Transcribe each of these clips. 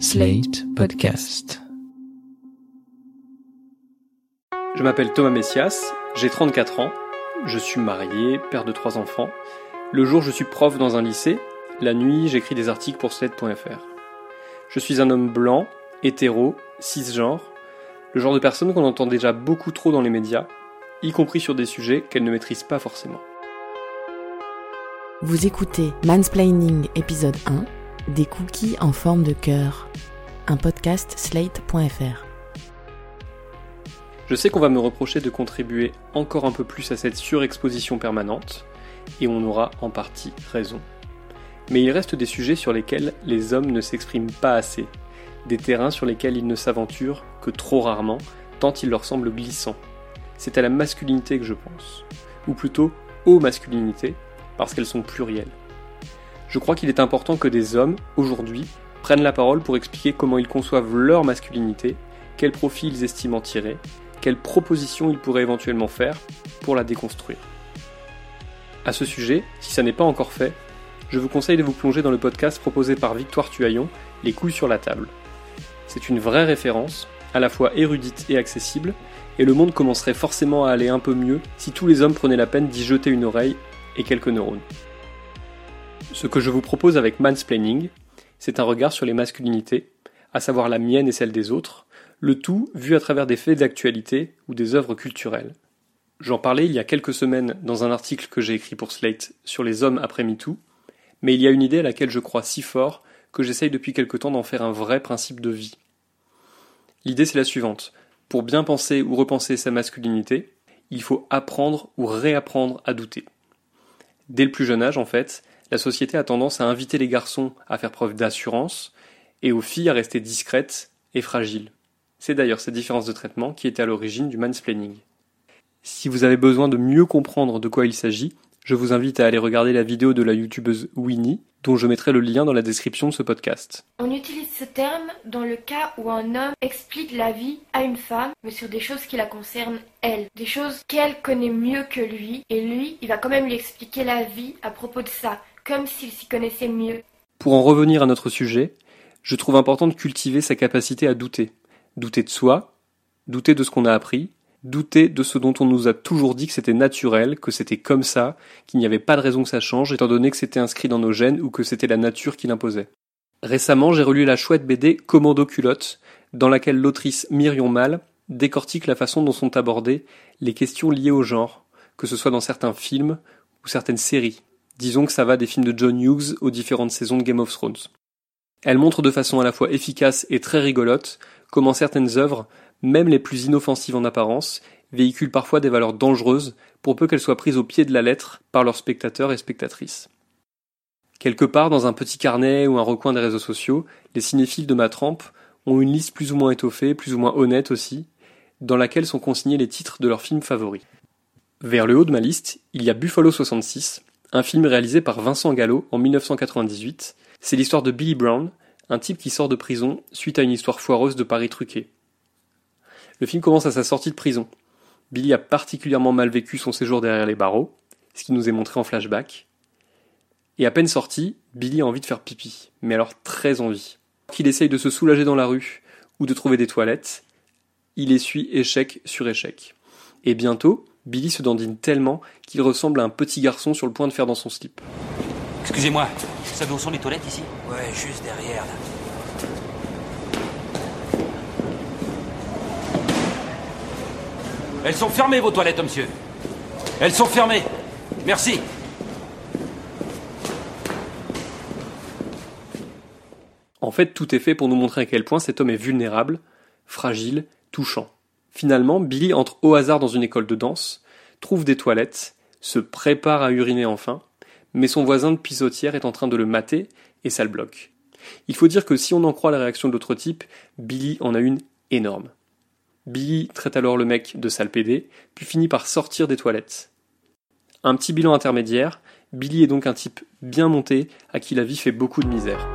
Slate Podcast. Je m'appelle Thomas Messias, j'ai 34 ans, je suis marié, père de trois enfants. Le jour, je suis prof dans un lycée, la nuit, j'écris des articles pour Slate.fr. Je suis un homme blanc, hétéro, cisgenre, le genre de personne qu'on entend déjà beaucoup trop dans les médias, y compris sur des sujets qu'elle ne maîtrise pas forcément. Vous écoutez Mansplaining épisode 1 Des cookies en forme de cœur, un podcast slate.fr. Je sais qu'on va me reprocher de contribuer encore un peu plus à cette surexposition permanente, et on aura en partie raison. Mais il reste des sujets sur lesquels les hommes ne s'expriment pas assez, des terrains sur lesquels ils ne s'aventurent que trop rarement, tant ils leur semblent glissants. C'est à la masculinité que je pense, ou plutôt aux masculinités, parce qu'elles sont plurielles. Je crois qu'il est important que des hommes, aujourd'hui, prennent la parole pour expliquer comment ils conçoivent leur masculinité, quel profil ils estiment en tirer, quelles propositions ils pourraient éventuellement faire pour la déconstruire. À ce sujet, si ça n'est pas encore fait, je vous conseille de vous plonger dans le podcast proposé par Victoire Tuaillon, Les couilles sur la table. C'est une vraie référence, à la fois érudite et accessible, et le monde commencerait forcément à aller un peu mieux si tous les hommes prenaient la peine d'y jeter une oreille et quelques neurones. Ce que je vous propose avec Mansplaining, c'est un regard sur les masculinités, à savoir la mienne et celle des autres, le tout vu à travers des faits d'actualité ou des œuvres culturelles. J'en parlais il y a quelques semaines dans un article que j'ai écrit pour Slate sur les hommes après MeToo, mais il y a une idée à laquelle je crois si fort que j'essaye depuis quelque temps d'en faire un vrai principe de vie. L'idée c'est la suivante. Pour bien penser ou repenser sa masculinité, il faut apprendre ou réapprendre à douter. Dès le plus jeune âge, en fait, la société a tendance à inviter les garçons à faire preuve d'assurance et aux filles à rester discrètes et fragiles. C'est d'ailleurs cette différence de traitement qui était à l'origine du mansplaining. Si vous avez besoin de mieux comprendre de quoi il s'agit, je vous invite à aller regarder la vidéo de la youtubeuse Winnie, dont je mettrai le lien dans la description de ce podcast. On utilise ce terme dans le cas où un homme explique la vie à une femme, mais sur des choses qui la concernent elle, des choses qu'elle connaît mieux que lui, et lui, il va quand même lui expliquer la vie à propos de ça, comme s'il s'y connaissait mieux. Pour en revenir à notre sujet, je trouve important de cultiver sa capacité à douter. Douter de soi, douter de ce qu'on a appris, douter de ce dont on nous a toujours dit que c'était naturel, que c'était comme ça, qu'il n'y avait pas de raison que ça change, étant donné que c'était inscrit dans nos gènes ou que c'était la nature qui l'imposait. Récemment, j'ai relu la chouette BD Commando culotte, dans laquelle l'autrice Myrion Mal décortique la façon dont sont abordées les questions liées au genre, que ce soit dans certains films ou certaines séries. Disons que ça va des films de John Hughes aux différentes saisons de Game of Thrones. Elle montre de façon à la fois efficace et très rigolote comment certaines œuvres même les plus inoffensives en apparence, véhiculent parfois des valeurs dangereuses pour peu qu'elles soient prises au pied de la lettre par leurs spectateurs et spectatrices. Quelque part dans un petit carnet ou un recoin des réseaux sociaux, les cinéphiles de ma trempe ont une liste plus ou moins étoffée, plus ou moins honnête aussi, dans laquelle sont consignés les titres de leurs films favoris. Vers le haut de ma liste, il y a Buffalo 66, un film réalisé par Vincent Gallo en 1998. C'est l'histoire de Billy Brown, un type qui sort de prison suite à une histoire foireuse de Paris truqué. Le film commence à sa sortie de prison. Billy a particulièrement mal vécu son séjour derrière les barreaux, ce qui nous est montré en flashback. Et à peine sorti, Billy a envie de faire pipi, mais alors très envie. Qu'il essaye de se soulager dans la rue ou de trouver des toilettes, il essuie échec sur échec. Et bientôt, Billy se dandine tellement qu'il ressemble à un petit garçon sur le point de faire dans son slip. Excusez-moi, vous savez où sont les toilettes ici? Ouais, juste derrière là. Elles sont fermées, vos toilettes, monsieur. Elles sont fermées. Merci. En fait, tout est fait pour nous montrer à quel point cet homme est vulnérable, fragile, touchant. Finalement, Billy entre au hasard dans une école de danse, trouve des toilettes, se prépare à uriner enfin, mais son voisin de pissotière est en train de le mater et ça le bloque. Il faut dire que si on en croit la réaction de l'autre type, Billy en a une énorme. Billy traite alors le mec de sale pédé, puis finit par sortir des toilettes. Un petit bilan intermédiaire, Billy est donc un type bien monté à qui la vie fait beaucoup de misère.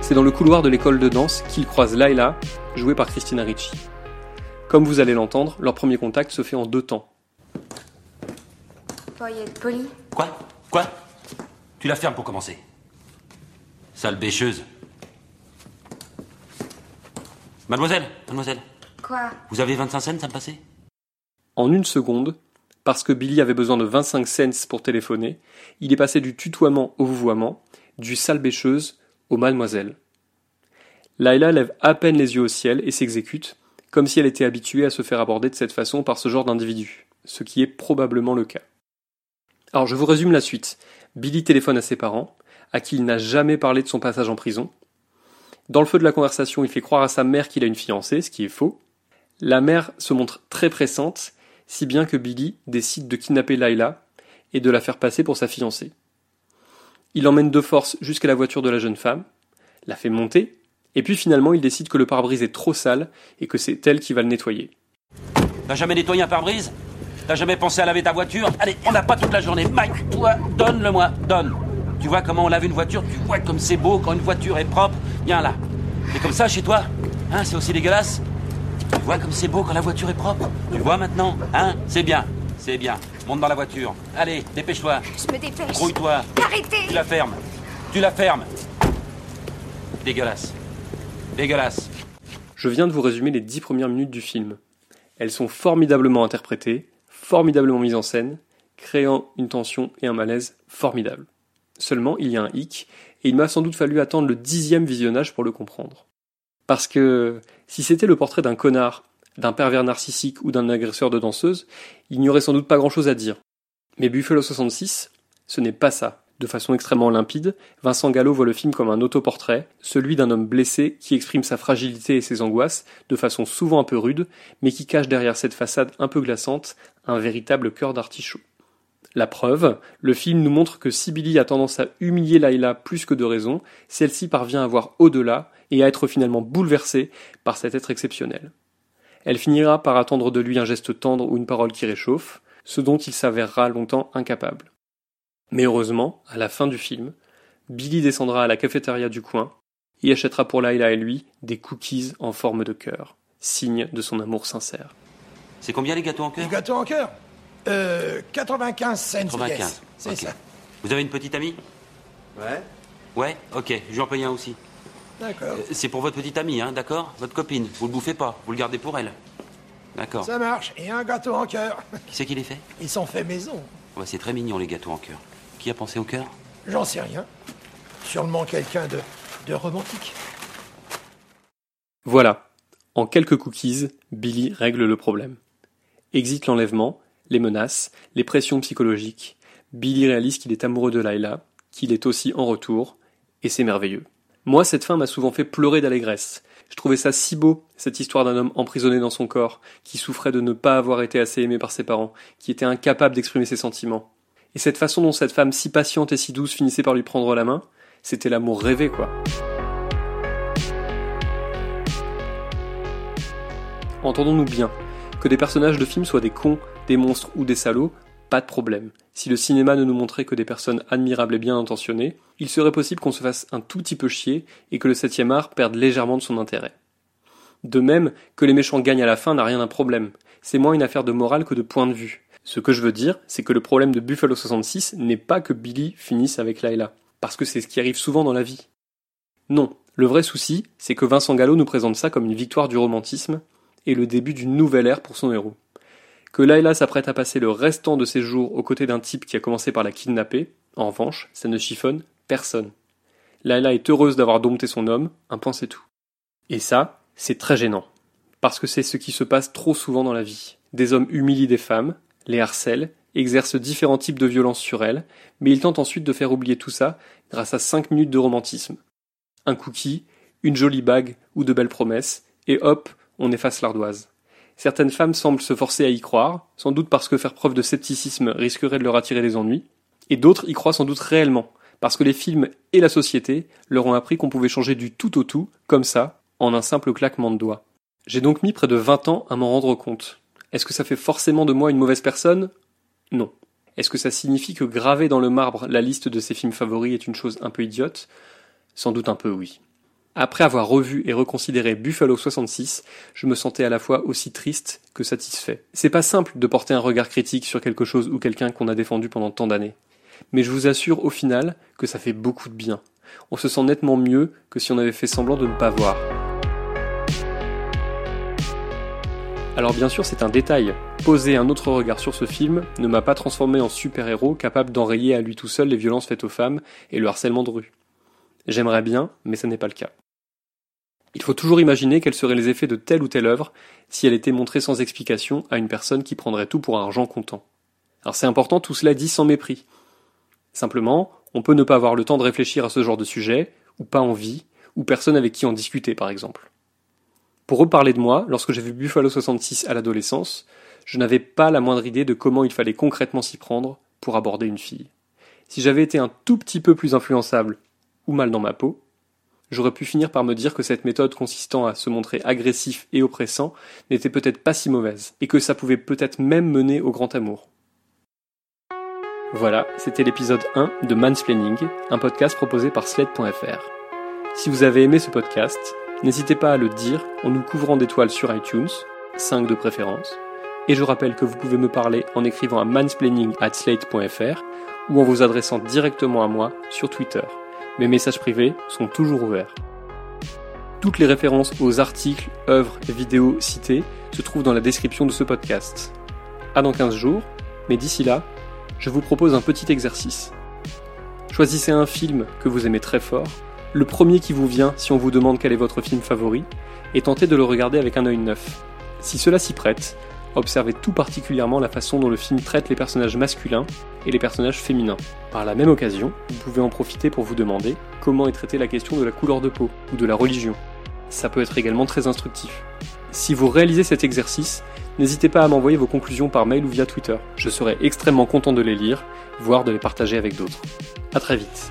C'est dans le couloir de l'école de danse qu'il croise Layla, jouée par Christina Ricci. Comme vous allez l'entendre, leur premier contact se fait en deux temps. Être poli. Quoi? Quoi? Tu la fermes pour commencer. Sale bêcheuse. Mademoiselle, mademoiselle, Quoi? Vous avez 25 cents à me passer? En une seconde, parce que Billy avait besoin de 25 cents pour téléphoner, il est passé du tutoiement au vouvoiement, du sale bêcheuse au mademoiselle. Laila lève à peine les yeux au ciel et s'exécute, comme si elle était habituée à se faire aborder de cette façon par ce genre d'individu, ce qui est probablement le cas. Alors je vous résume la suite. Billy téléphone à ses parents, à qui il n'a jamais parlé de son passage en prison. Dans le feu de la conversation, il fait croire à sa mère qu'il a une fiancée, ce qui est faux. La mère se montre très pressante, si bien que Billy décide de kidnapper Laila et de la faire passer pour sa fiancée. Il l'emmène de force jusqu'à la voiture de la jeune femme, la fait monter, et puis finalement il décide que le pare-brise est trop sale et que c'est elle qui va le nettoyer. T'as jamais nettoyé un pare-brise? T'as jamais pensé à laver ta voiture? Allez, on n'a pas toute la journée. Mike, toi, donne-le-moi, donne. Tu vois comment on lave une voiture? Tu vois comme c'est beau quand une voiture est propre Viens là. C'est comme ça chez toi Hein, c'est aussi dégueulasse Tu vois comme c'est beau quand la voiture est propre Tu vois maintenant Hein? C'est bien, c'est bien. Monte dans la voiture. Allez, dépêche-toi. Je me dépêche. Grouille-toi. Arrêtez Tu la fermes. Tu la fermes. Dégueulasse. Dégueulasse. Je viens de vous résumer les dix premières minutes du film. Elles sont formidablement interprétées, formidablement mises en scène, créant une tension et un malaise formidables. Seulement, il y a un hic, et il m'a sans doute fallu attendre le dixième visionnage pour le comprendre. Parce que si c'était le portrait d'un connard, d'un pervers narcissique ou d'un agresseur de danseuse, il n'y aurait sans doute pas grand-chose à dire. Mais Buffalo 66, ce n'est pas ça. De façon extrêmement limpide, Vincent Gallo voit le film comme un autoportrait, celui d'un homme blessé qui exprime sa fragilité et ses angoisses de façon souvent un peu rude, mais qui cache derrière cette façade un peu glaçante un véritable cœur d'artichaut. La preuve, le film nous montre que si Billy a tendance à humilier Layla plus que de raison, celle-ci parvient à voir au-delà et à être finalement bouleversée par cet être exceptionnel. Elle finira par attendre de lui un geste tendre ou une parole qui réchauffe, ce dont il s'avérera longtemps incapable. Mais heureusement, à la fin du film, Billy descendra à la cafétéria du coin et achètera pour Layla et lui des cookies en forme de cœur, signe de son amour sincère. C'est combien les gâteaux en cœur? Les gâteaux en cœur? Euh. 95 cents. 95. yes. C'est ça. Vous avez une petite amie? Ouais. Ouais, ok, je vais en payer un aussi. D'accord. Euh, C'est pour votre petite amie, hein, d'accord? Votre copine. Vous le bouffez pas, vous le gardez pour elle. D'accord. Ça marche. Et un gâteau en cœur. Qui c'est qui les fait? Ils sont faits maison. Ouais, C'est très mignon les gâteaux en cœur. Qui a pensé au cœur? J'en sais rien. Sûrement quelqu'un de, de romantique. Voilà, en quelques cookies, Billy règle le problème. Exit l'enlèvement, les menaces, les pressions psychologiques. Billy réalise qu'il est amoureux de Layla, qu'il est aussi en retour, et c'est merveilleux. Moi, cette fin m'a souvent fait pleurer d'allégresse. Je trouvais ça si beau, cette histoire d'un homme emprisonné dans son corps, qui souffrait de ne pas avoir été assez aimé par ses parents, qui était incapable d'exprimer ses sentiments. Et cette façon dont cette femme si patiente et si douce finissait par lui prendre la main, c'était l'amour rêvé, quoi. Entendons-nous bien. Que des personnages de films soient des cons, des monstres ou des salauds, pas de problème. Si le cinéma ne nous montrait que des personnes admirables et bien intentionnées, il serait possible qu'on se fasse un tout petit peu chier et que le septième art perde légèrement de son intérêt. De même, que les méchants gagnent à la fin n'a rien d'un problème. C'est moins une affaire de morale que de point de vue. Ce que je veux dire, c'est que le problème de Buffalo 66 n'est pas que Billy finisse avec Layla, parce que c'est ce qui arrive souvent dans la vie. Non, le vrai souci, c'est que Vincent Gallo nous présente ça comme une victoire du romantisme et le début d'une nouvelle ère pour son héros. Que Layla s'apprête à passer le restant de ses jours aux côtés d'un type qui a commencé par la kidnapper, en revanche, ça ne chiffonne personne. Layla est heureuse d'avoir dompté son homme, un point c'est tout. Et ça, c'est très gênant. Parce que c'est ce qui se passe trop souvent dans la vie. Des hommes humilient des femmes, les harcèlent, exercent différents types de violences sur elles, mais ils tentent ensuite de faire oublier tout ça grâce à 5 minutes de romantisme. Un cookie, une jolie bague ou de belles promesses, et hop, on efface l'ardoise. Certaines femmes semblent se forcer à y croire, sans doute parce que faire preuve de scepticisme risquerait de leur attirer des ennuis, et d'autres y croient sans doute réellement, parce que les films et la société leur ont appris qu'on pouvait changer du tout au tout, comme ça, en un simple claquement de doigts. J'ai donc mis près de 20 ans à m'en rendre compte. Est-ce que ça fait forcément de moi une mauvaise personne? Non. Est-ce que ça signifie que graver dans le marbre la liste de ses films favoris est une chose un peu idiote? Sans doute un peu oui. Après avoir revu et reconsidéré Buffalo 66, je me sentais à la fois aussi triste que satisfait. C'est pas simple de porter un regard critique sur quelque chose ou quelqu'un qu'on a défendu pendant tant d'années. Mais je vous assure au final que ça fait beaucoup de bien. on se sent nettement mieux que si on avait fait semblant de ne pas voir. Alors bien sûr c'est un détail, poser un autre regard sur ce film ne m'a pas transformé en super-héros capable d'enrayer à lui tout seul les violences faites aux femmes et le harcèlement de rue. J'aimerais bien, mais ce n'est pas le cas. Il faut toujours imaginer quels seraient les effets de telle ou telle œuvre si elle était montrée sans explication à une personne qui prendrait tout pour un argent comptant. Alors c'est important, tout cela dit sans mépris. Simplement, on peut ne pas avoir le temps de réfléchir à ce genre de sujet, ou pas envie, ou personne avec qui en discuter par exemple. Pour reparler de moi, lorsque j'ai vu Buffalo 66 à l'adolescence, je n'avais pas la moindre idée de comment il fallait concrètement s'y prendre pour aborder une fille. Si j'avais été un tout petit peu plus influençable, ou mal dans ma peau, j'aurais pu finir par me dire que cette méthode consistant à se montrer agressif et oppressant n'était peut-être pas si mauvaise, et que ça pouvait peut-être même mener au grand amour. Voilà, c'était l'épisode 1 de Mansplaining, un podcast proposé par Sled.fr. Si vous avez aimé ce podcast, n'hésitez pas à le dire en nous couvrant d'étoiles sur iTunes, 5 de préférence, et je rappelle que vous pouvez me parler en écrivant à mansplaining@slate.fr ou en vous adressant directement à moi sur Twitter. Mes messages privés sont toujours ouverts. Toutes les références aux articles, œuvres et vidéos cités se trouvent dans la description de ce podcast. À dans 15 jours, mais d'ici là, je vous propose un petit exercice. Choisissez un film que vous aimez très fort, le premier qui vous vient si on vous demande quel est votre film favori, et tentez de le regarder avec un œil neuf. Si cela s'y prête, observez tout particulièrement la façon dont le film traite les personnages masculins et les personnages féminins. Par la même occasion, vous pouvez en profiter pour vous demander comment est traitée la question de la couleur de peau ou de la religion. Ça peut être également très instructif. Si vous réalisez cet exercice, n'hésitez pas à m'envoyer vos conclusions par mail ou via Twitter. Je serai extrêmement content de les lire, voire de les partager avec d'autres. A très vite.